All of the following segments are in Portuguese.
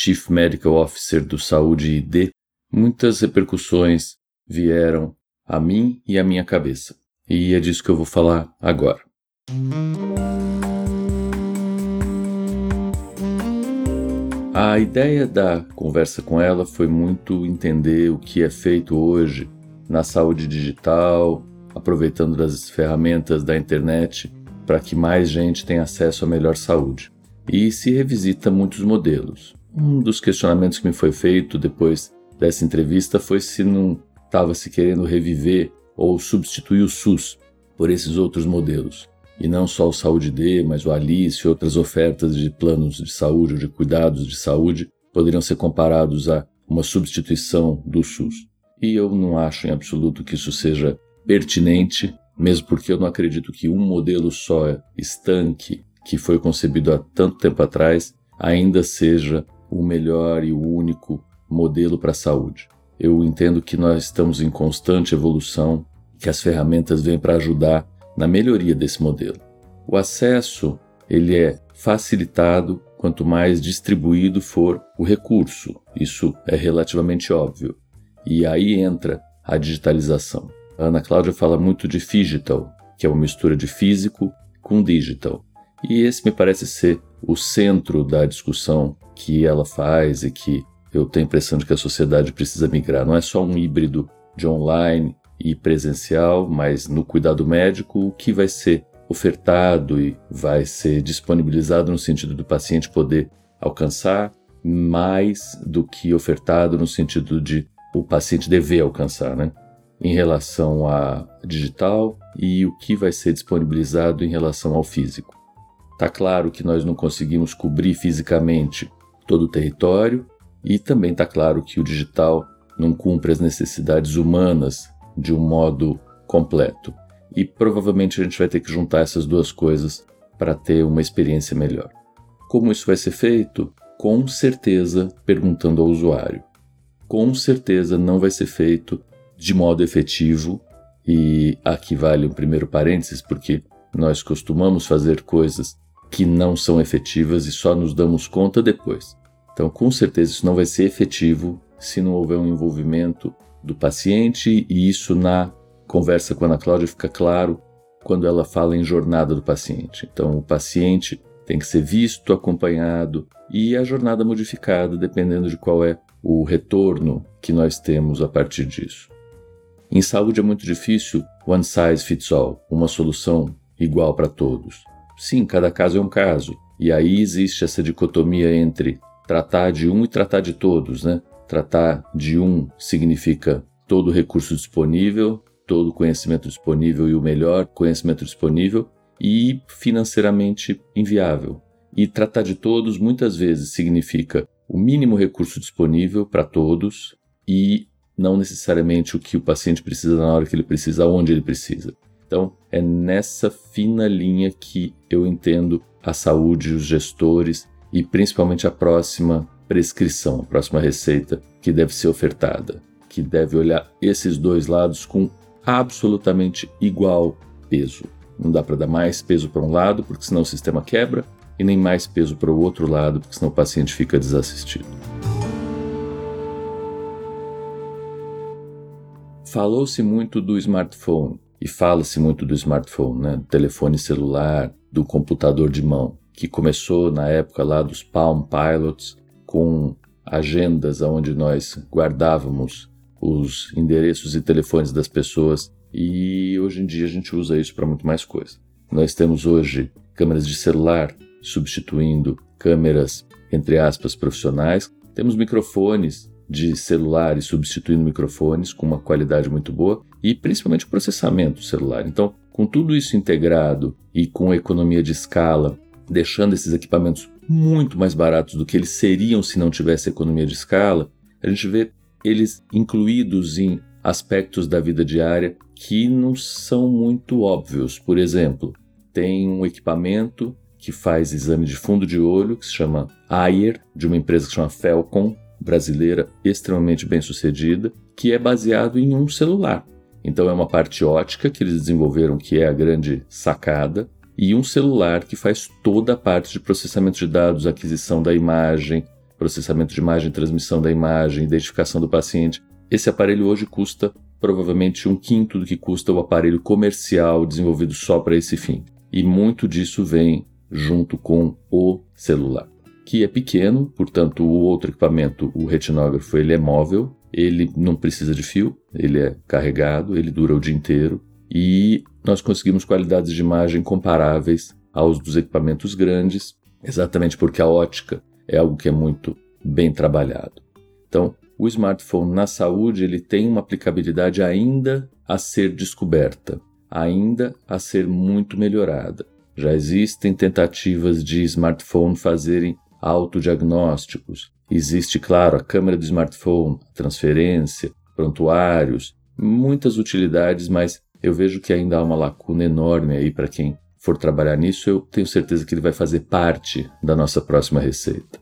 Chief Medical Officer do Saúde ID, muitas repercussões vieram a mim e à minha cabeça. E é disso que eu vou falar agora. A ideia da conversa com ela foi muito entender o que é feito hoje na saúde digital, aproveitando das ferramentas da internet para que mais gente tenha acesso à melhor saúde. E se revisita muitos modelos. Um dos questionamentos que me foi feito depois dessa entrevista foi se não estava se querendo reviver ou substituir o SUS por esses outros modelos. E não só o Saúde D, mas o Alice e outras ofertas de planos de saúde ou de cuidados de saúde poderiam ser comparados a uma substituição do SUS. E eu não acho em absoluto que isso seja pertinente mesmo porque eu não acredito que um modelo só estanque, que foi concebido há tanto tempo atrás, ainda seja o melhor e o único modelo para a saúde. Eu entendo que nós estamos em constante evolução, que as ferramentas vêm para ajudar na melhoria desse modelo. O acesso, ele é facilitado quanto mais distribuído for o recurso. Isso é relativamente óbvio. E aí entra a digitalização. A Ana Cláudia fala muito de digital, que é uma mistura de físico com digital. E esse me parece ser o centro da discussão que ela faz e que eu tenho a impressão de que a sociedade precisa migrar. Não é só um híbrido de online e presencial, mas no cuidado médico, o que vai ser ofertado e vai ser disponibilizado no sentido do paciente poder alcançar mais do que ofertado no sentido de o paciente dever alcançar, né? em relação a digital e o que vai ser disponibilizado em relação ao físico. Está claro que nós não conseguimos cobrir fisicamente todo o território e também está claro que o digital não cumpre as necessidades humanas de um modo completo. E provavelmente a gente vai ter que juntar essas duas coisas para ter uma experiência melhor. Como isso vai ser feito? Com certeza perguntando ao usuário. Com certeza não vai ser feito de modo efetivo, e aqui vale um primeiro parênteses, porque nós costumamos fazer coisas que não são efetivas e só nos damos conta depois. Então, com certeza, isso não vai ser efetivo se não houver um envolvimento do paciente, e isso na conversa com a Ana Cláudia fica claro quando ela fala em jornada do paciente. Então, o paciente tem que ser visto, acompanhado e a jornada modificada dependendo de qual é o retorno que nós temos a partir disso. Em saúde é muito difícil one size fits all, uma solução igual para todos. Sim, cada caso é um caso. E aí existe essa dicotomia entre tratar de um e tratar de todos, né? Tratar de um significa todo recurso disponível, todo conhecimento disponível e o melhor conhecimento disponível e financeiramente inviável. E tratar de todos muitas vezes significa o mínimo recurso disponível para todos e não necessariamente o que o paciente precisa na hora que ele precisa, onde ele precisa. Então, é nessa fina linha que eu entendo a saúde, os gestores e principalmente a próxima prescrição, a próxima receita que deve ser ofertada, que deve olhar esses dois lados com absolutamente igual peso. Não dá para dar mais peso para um lado, porque senão o sistema quebra, e nem mais peso para o outro lado, porque senão o paciente fica desassistido. Falou-se muito do smartphone e fala-se muito do smartphone, né? Do telefone celular, do computador de mão, que começou na época lá dos Palm Pilots com agendas onde nós guardávamos os endereços e telefones das pessoas e hoje em dia a gente usa isso para muito mais coisa. Nós temos hoje câmeras de celular substituindo câmeras entre aspas profissionais, temos microfones de celulares substituindo microfones com uma qualidade muito boa e principalmente o processamento celular. Então, com tudo isso integrado e com economia de escala, deixando esses equipamentos muito mais baratos do que eles seriam se não tivesse economia de escala, a gente vê eles incluídos em aspectos da vida diária que não são muito óbvios. Por exemplo, tem um equipamento que faz exame de fundo de olho, que se chama Ayer, de uma empresa que se chama Felcom, brasileira extremamente bem sucedida, que é baseado em um celular. Então é uma parte ótica que eles desenvolveram, que é a grande sacada, e um celular que faz toda a parte de processamento de dados, aquisição da imagem, processamento de imagem, transmissão da imagem, identificação do paciente. Esse aparelho hoje custa provavelmente um quinto do que custa o aparelho comercial desenvolvido só para esse fim. E muito disso vem junto com o celular, que é pequeno, portanto o outro equipamento, o retinógrafo, ele é móvel, ele não precisa de fio, ele é carregado, ele dura o dia inteiro e nós conseguimos qualidades de imagem comparáveis aos dos equipamentos grandes, exatamente porque a ótica é algo que é muito bem trabalhado. Então, o smartphone na saúde ele tem uma aplicabilidade ainda a ser descoberta, ainda a ser muito melhorada. Já existem tentativas de smartphone fazerem autodiagnósticos. Existe, claro, a câmera do smartphone, transferência, prontuários, muitas utilidades, mas eu vejo que ainda há uma lacuna enorme aí para quem for trabalhar nisso, eu tenho certeza que ele vai fazer parte da nossa próxima receita.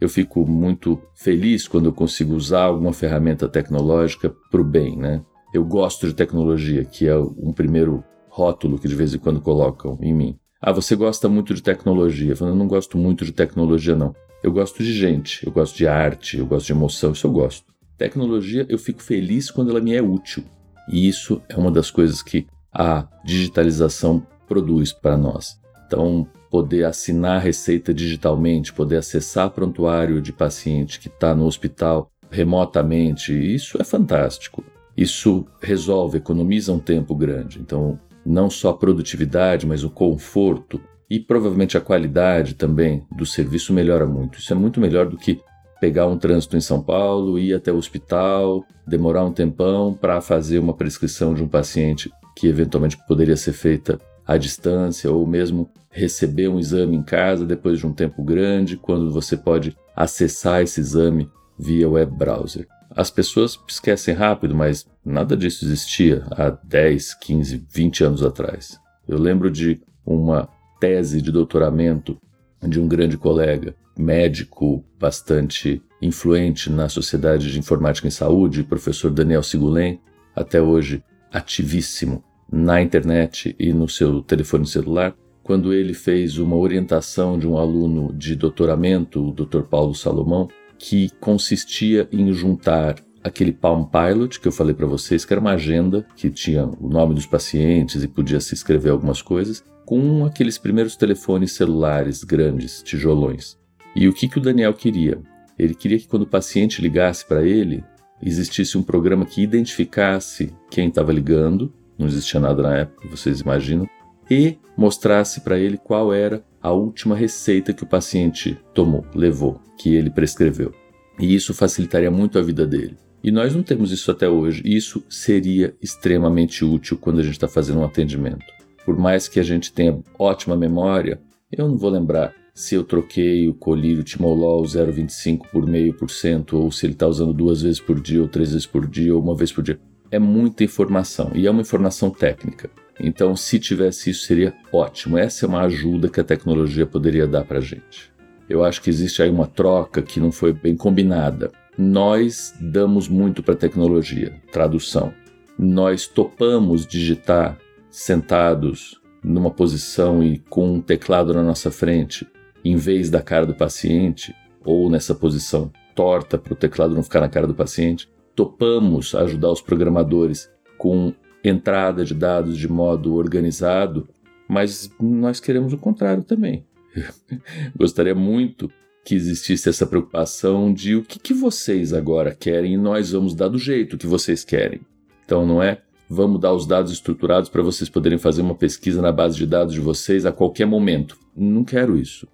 Eu fico muito feliz quando eu consigo usar alguma ferramenta tecnológica para o bem, né? Eu gosto de tecnologia, que é um primeiro rótulo que de vez em quando colocam em mim. Ah, você gosta muito de tecnologia. Eu, não gosto muito de tecnologia, não. Eu gosto de gente, eu gosto de arte, eu gosto de emoção, isso eu gosto. Tecnologia, eu fico feliz quando ela me é útil. E isso é uma das coisas que a digitalização produz para nós. Então, poder assinar a receita digitalmente, poder acessar prontuário de paciente que está no hospital remotamente, isso é fantástico. Isso resolve, economiza um tempo grande. Então, não só a produtividade, mas o conforto e provavelmente a qualidade também do serviço melhora muito. Isso é muito melhor do que pegar um trânsito em São Paulo, ir até o hospital, demorar um tempão para fazer uma prescrição de um paciente que eventualmente poderia ser feita à distância ou mesmo receber um exame em casa depois de um tempo grande, quando você pode acessar esse exame via web browser. As pessoas esquecem rápido, mas nada disso existia há 10, 15, 20 anos atrás. Eu lembro de uma tese de doutoramento de um grande colega, médico bastante influente na Sociedade de Informática em Saúde, professor Daniel Sigulen, até hoje ativíssimo na internet e no seu telefone celular, quando ele fez uma orientação de um aluno de doutoramento, o Dr. Paulo Salomão, que consistia em juntar aquele Palm Pilot que eu falei para vocês, que era uma agenda que tinha o nome dos pacientes e podia se escrever algumas coisas, com aqueles primeiros telefones celulares grandes, tijolões. E o que, que o Daniel queria? Ele queria que quando o paciente ligasse para ele, existisse um programa que identificasse quem estava ligando, não existia nada na época, vocês imaginam, e mostrasse para ele qual era a última receita que o paciente tomou, levou, que ele prescreveu. E isso facilitaria muito a vida dele. E nós não temos isso até hoje. Isso seria extremamente útil quando a gente está fazendo um atendimento. Por mais que a gente tenha ótima memória, eu não vou lembrar se eu troquei o colírio Timolol 0,25 por meio por cento, ou se ele está usando duas vezes por dia, ou três vezes por dia, ou uma vez por dia. É muita informação e é uma informação técnica. Então, se tivesse isso, seria ótimo. Essa é uma ajuda que a tecnologia poderia dar para a gente. Eu acho que existe aí uma troca que não foi bem combinada. Nós damos muito para a tecnologia, tradução. Nós topamos digitar sentados numa posição e com um teclado na nossa frente, em vez da cara do paciente, ou nessa posição torta para o teclado não ficar na cara do paciente. Topamos ajudar os programadores com entrada de dados de modo organizado, mas nós queremos o contrário também. Gostaria muito que existisse essa preocupação de o que, que vocês agora querem e nós vamos dar do jeito que vocês querem. Então não é vamos dar os dados estruturados para vocês poderem fazer uma pesquisa na base de dados de vocês a qualquer momento. Não quero isso.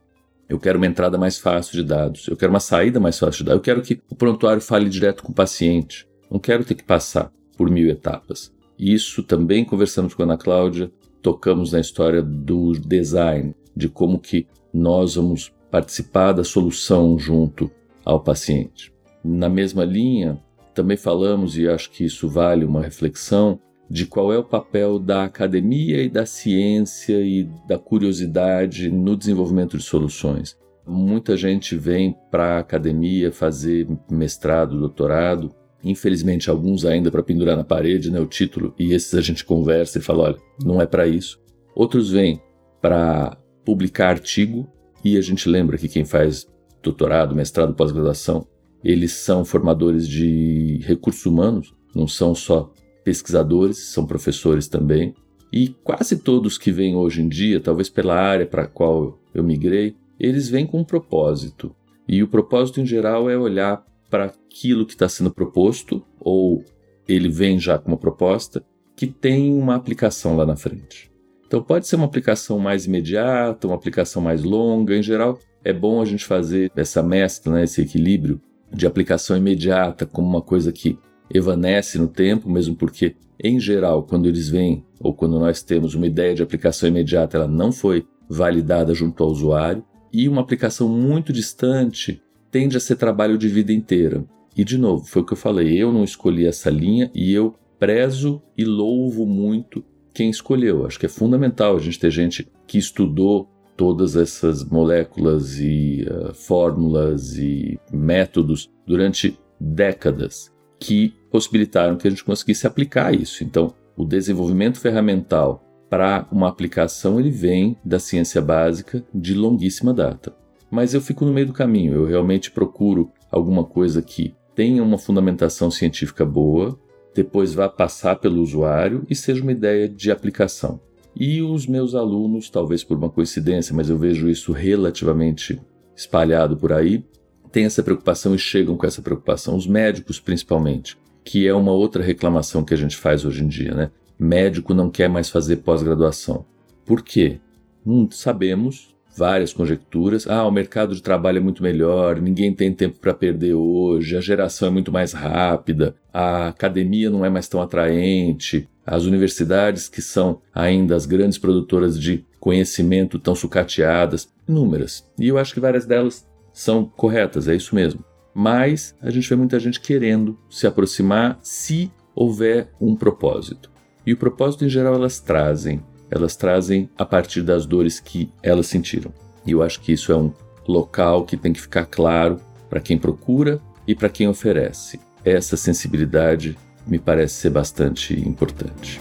Eu quero uma entrada mais fácil de dados. Eu quero uma saída mais fácil de dados. Eu quero que o prontuário fale direto com o paciente. Não quero ter que passar por mil etapas. Isso também conversamos com a Ana Cláudia, tocamos na história do design, de como que nós vamos participar da solução junto ao paciente. na mesma linha, também falamos, e acho que isso vale uma reflexão, de qual é o papel da academia e da ciência e da curiosidade no desenvolvimento de soluções. Muita gente vem para a academia fazer mestrado, doutorado, infelizmente alguns ainda para pendurar na parede, né, o título, e esses a gente conversa e fala, olha, não é para isso. Outros vêm para publicar artigo e a gente lembra que quem faz doutorado, mestrado, pós-graduação, eles são formadores de recursos humanos, não são só pesquisadores, são professores também. E quase todos que vêm hoje em dia, talvez pela área para a qual eu migrei, eles vêm com um propósito. E o propósito em geral é olhar para aquilo que está sendo proposto, ou ele vem já com uma proposta que tem uma aplicação lá na frente. Então pode ser uma aplicação mais imediata, uma aplicação mais longa. Em geral, é bom a gente fazer essa mescla, né, esse equilíbrio de aplicação imediata como uma coisa que evanece no tempo, mesmo porque, em geral, quando eles vêm ou quando nós temos uma ideia de aplicação imediata, ela não foi validada junto ao usuário, e uma aplicação muito distante tende a ser trabalho de vida inteira. E, de novo, foi o que eu falei, eu não escolhi essa linha e eu prezo e louvo muito quem escolheu. Acho que é fundamental a gente ter gente que estudou todas essas moléculas e uh, fórmulas e métodos durante décadas que possibilitaram que a gente conseguisse aplicar isso. Então, o desenvolvimento ferramental para uma aplicação ele vem da ciência básica de longuíssima data. Mas eu fico no meio do caminho, eu realmente procuro alguma coisa que tenha uma fundamentação científica boa, depois vá passar pelo usuário e seja uma ideia de aplicação. E os meus alunos, talvez por uma coincidência, mas eu vejo isso relativamente espalhado por aí, têm essa preocupação e chegam com essa preocupação. Os médicos, principalmente, que é uma outra reclamação que a gente faz hoje em dia, né? Médico não quer mais fazer pós-graduação. Por quê? Hum, sabemos, várias conjecturas. Ah, o mercado de trabalho é muito melhor, ninguém tem tempo para perder hoje, a geração é muito mais rápida, a academia não é mais tão atraente, as universidades, que são ainda as grandes produtoras de conhecimento, estão sucateadas, inúmeras. E eu acho que várias delas são corretas, é isso mesmo. Mas a gente vê muita gente querendo se aproximar se houver um propósito. E o propósito, em geral, elas trazem. Elas trazem a partir das dores que elas sentiram. E eu acho que isso é um local que tem que ficar claro para quem procura e para quem oferece. Essa sensibilidade me parece ser bastante importante.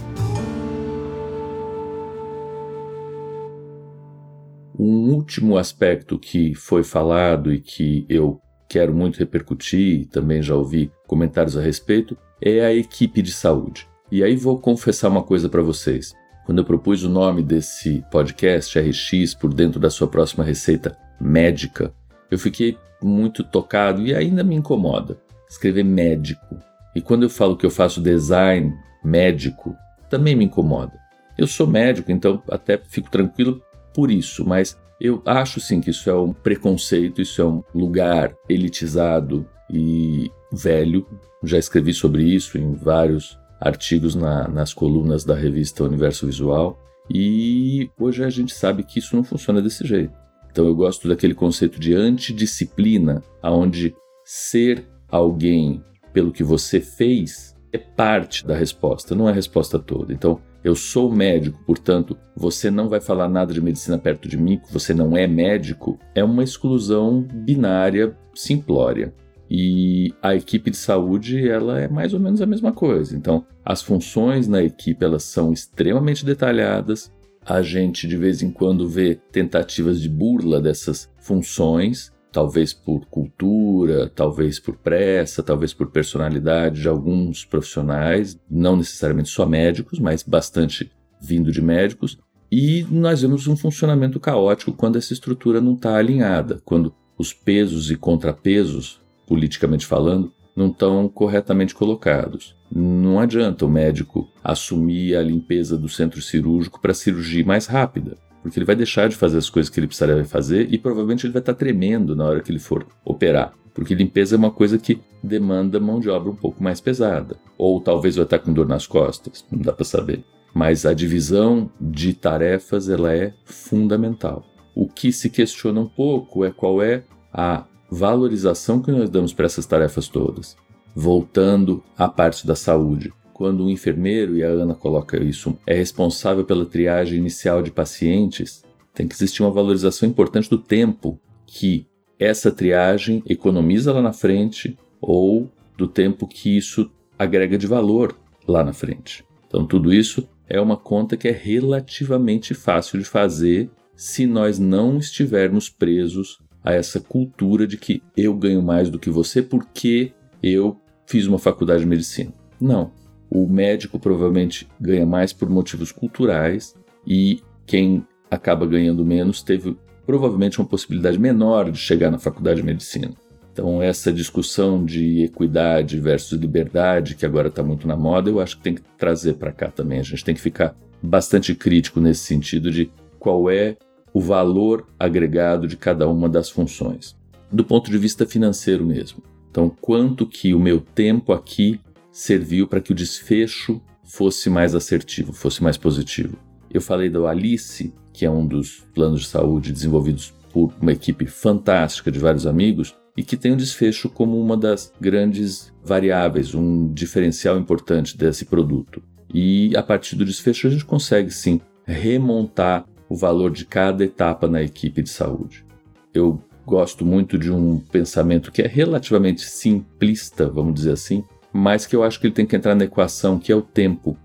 Um último aspecto que foi falado e que eu quero muito repercutir, também já ouvi comentários a respeito, é a equipe de saúde. E aí vou confessar uma coisa para vocês. Quando eu propus o nome desse podcast, RX, por dentro da sua próxima receita médica, eu fiquei muito tocado e ainda me incomoda escrever médico. E quando eu falo que eu faço design médico, também me incomoda. Eu sou médico, então até fico tranquilo por isso, mas eu acho sim que isso é um preconceito, isso é um lugar elitizado e velho. Já escrevi sobre isso em vários artigos na, nas colunas da revista Universo Visual e hoje a gente sabe que isso não funciona desse jeito. Então eu gosto daquele conceito de antidisciplina, aonde ser alguém pelo que você fez é parte da resposta, não é a resposta toda. Então, eu sou médico, portanto, você não vai falar nada de medicina perto de mim, você não é médico, é uma exclusão binária, simplória. E a equipe de saúde, ela é mais ou menos a mesma coisa. Então, as funções na equipe, elas são extremamente detalhadas. A gente de vez em quando vê tentativas de burla dessas funções, talvez por cultura, talvez por pressa, talvez por personalidade de alguns profissionais, não necessariamente só médicos, mas bastante vindo de médicos. E nós vemos um funcionamento caótico quando essa estrutura não está alinhada, quando os pesos e contrapesos, politicamente falando, não estão corretamente colocados. Não adianta o médico assumir a limpeza do centro cirúrgico para cirurgia mais rápida porque ele vai deixar de fazer as coisas que ele precisaria fazer e provavelmente ele vai estar tremendo na hora que ele for operar. Porque limpeza é uma coisa que demanda mão de obra um pouco mais pesada. Ou talvez vai estar com dor nas costas, não dá para saber. Mas a divisão de tarefas ela é fundamental. O que se questiona um pouco é qual é a valorização que nós damos para essas tarefas todas. Voltando à parte da saúde, quando o enfermeiro, e a Ana coloca isso, é responsável pela triagem inicial de pacientes, tem que existir uma valorização importante do tempo que essa triagem economiza lá na frente ou do tempo que isso agrega de valor lá na frente. Então, tudo isso é uma conta que é relativamente fácil de fazer se nós não estivermos presos a essa cultura de que eu ganho mais do que você porque eu fiz uma faculdade de medicina. Não. O médico provavelmente ganha mais por motivos culturais e quem acaba ganhando menos teve provavelmente uma possibilidade menor de chegar na faculdade de medicina. Então, essa discussão de equidade versus liberdade, que agora está muito na moda, eu acho que tem que trazer para cá também. A gente tem que ficar bastante crítico nesse sentido de qual é o valor agregado de cada uma das funções, do ponto de vista financeiro mesmo. Então, quanto que o meu tempo aqui serviu para que o desfecho fosse mais assertivo, fosse mais positivo. Eu falei do Alice, que é um dos planos de saúde desenvolvidos por uma equipe fantástica de vários amigos e que tem o desfecho como uma das grandes variáveis, um diferencial importante desse produto. E a partir do desfecho a gente consegue sim remontar o valor de cada etapa na equipe de saúde. Eu gosto muito de um pensamento que é relativamente simplista, vamos dizer assim, mas que eu acho que ele tem que entrar na equação, que é o tempo.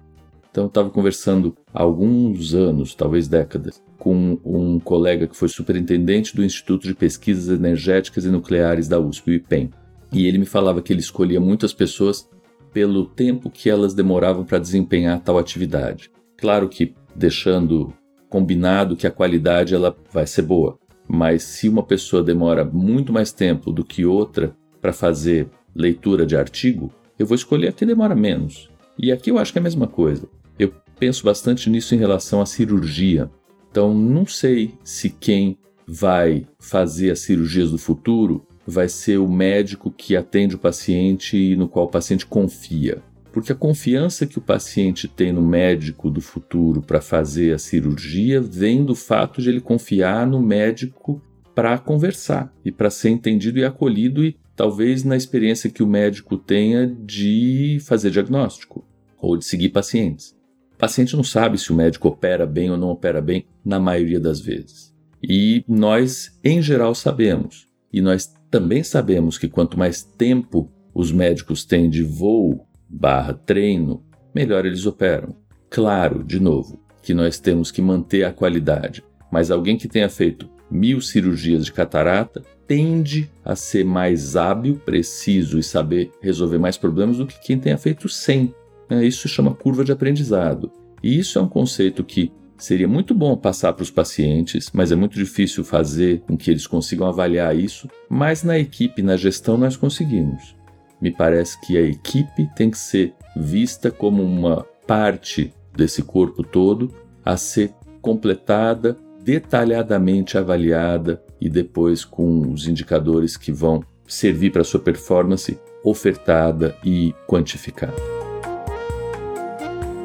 Então, eu estava conversando há alguns anos, talvez décadas, com um colega que foi superintendente do Instituto de Pesquisas Energéticas e Nucleares da USP, o IPEM. E ele me falava que ele escolhia muitas pessoas pelo tempo que elas demoravam para desempenhar tal atividade. Claro que deixando combinado que a qualidade ela vai ser boa, mas se uma pessoa demora muito mais tempo do que outra para fazer leitura de artigo, eu vou escolher a que demora menos. E aqui eu acho que é a mesma coisa. Eu penso bastante nisso em relação à cirurgia. Então, não sei se quem vai fazer as cirurgias do futuro vai ser o médico que atende o paciente e no qual o paciente confia. Porque a confiança que o paciente tem no médico do futuro para fazer a cirurgia vem do fato de ele confiar no médico para conversar e para ser entendido e acolhido e talvez na experiência que o médico tenha de fazer diagnóstico ou de seguir pacientes. O paciente não sabe se o médico opera bem ou não opera bem na maioria das vezes. E nós, em geral, sabemos. E nós também sabemos que quanto mais tempo os médicos têm de voo barra treino, melhor eles operam. Claro, de novo, que nós temos que manter a qualidade, mas alguém que tenha feito mil cirurgias de catarata tende a ser mais hábil, preciso e saber resolver mais problemas do que quem tenha feito 100. Né? Isso chama curva de aprendizado. E isso é um conceito que seria muito bom passar para os pacientes, mas é muito difícil fazer com que eles consigam avaliar isso. Mas na equipe, na gestão, nós conseguimos. Me parece que a equipe tem que ser vista como uma parte desse corpo todo a ser completada, detalhadamente avaliada e depois com os indicadores que vão servir para sua performance ofertada e quantificada.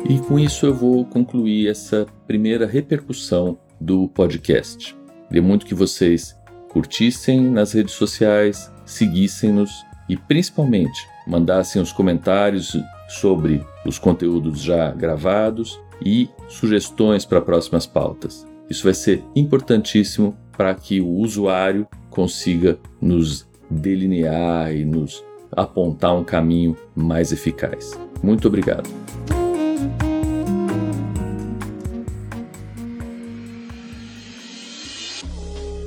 E com isso eu vou concluir essa primeira repercussão do podcast. Queria muito que vocês curtissem nas redes sociais, seguissem-nos e principalmente mandassem os comentários sobre os conteúdos já gravados e sugestões para próximas pautas. Isso vai ser importantíssimo para que o usuário consiga nos delinear e nos apontar um caminho mais eficaz. Muito obrigado.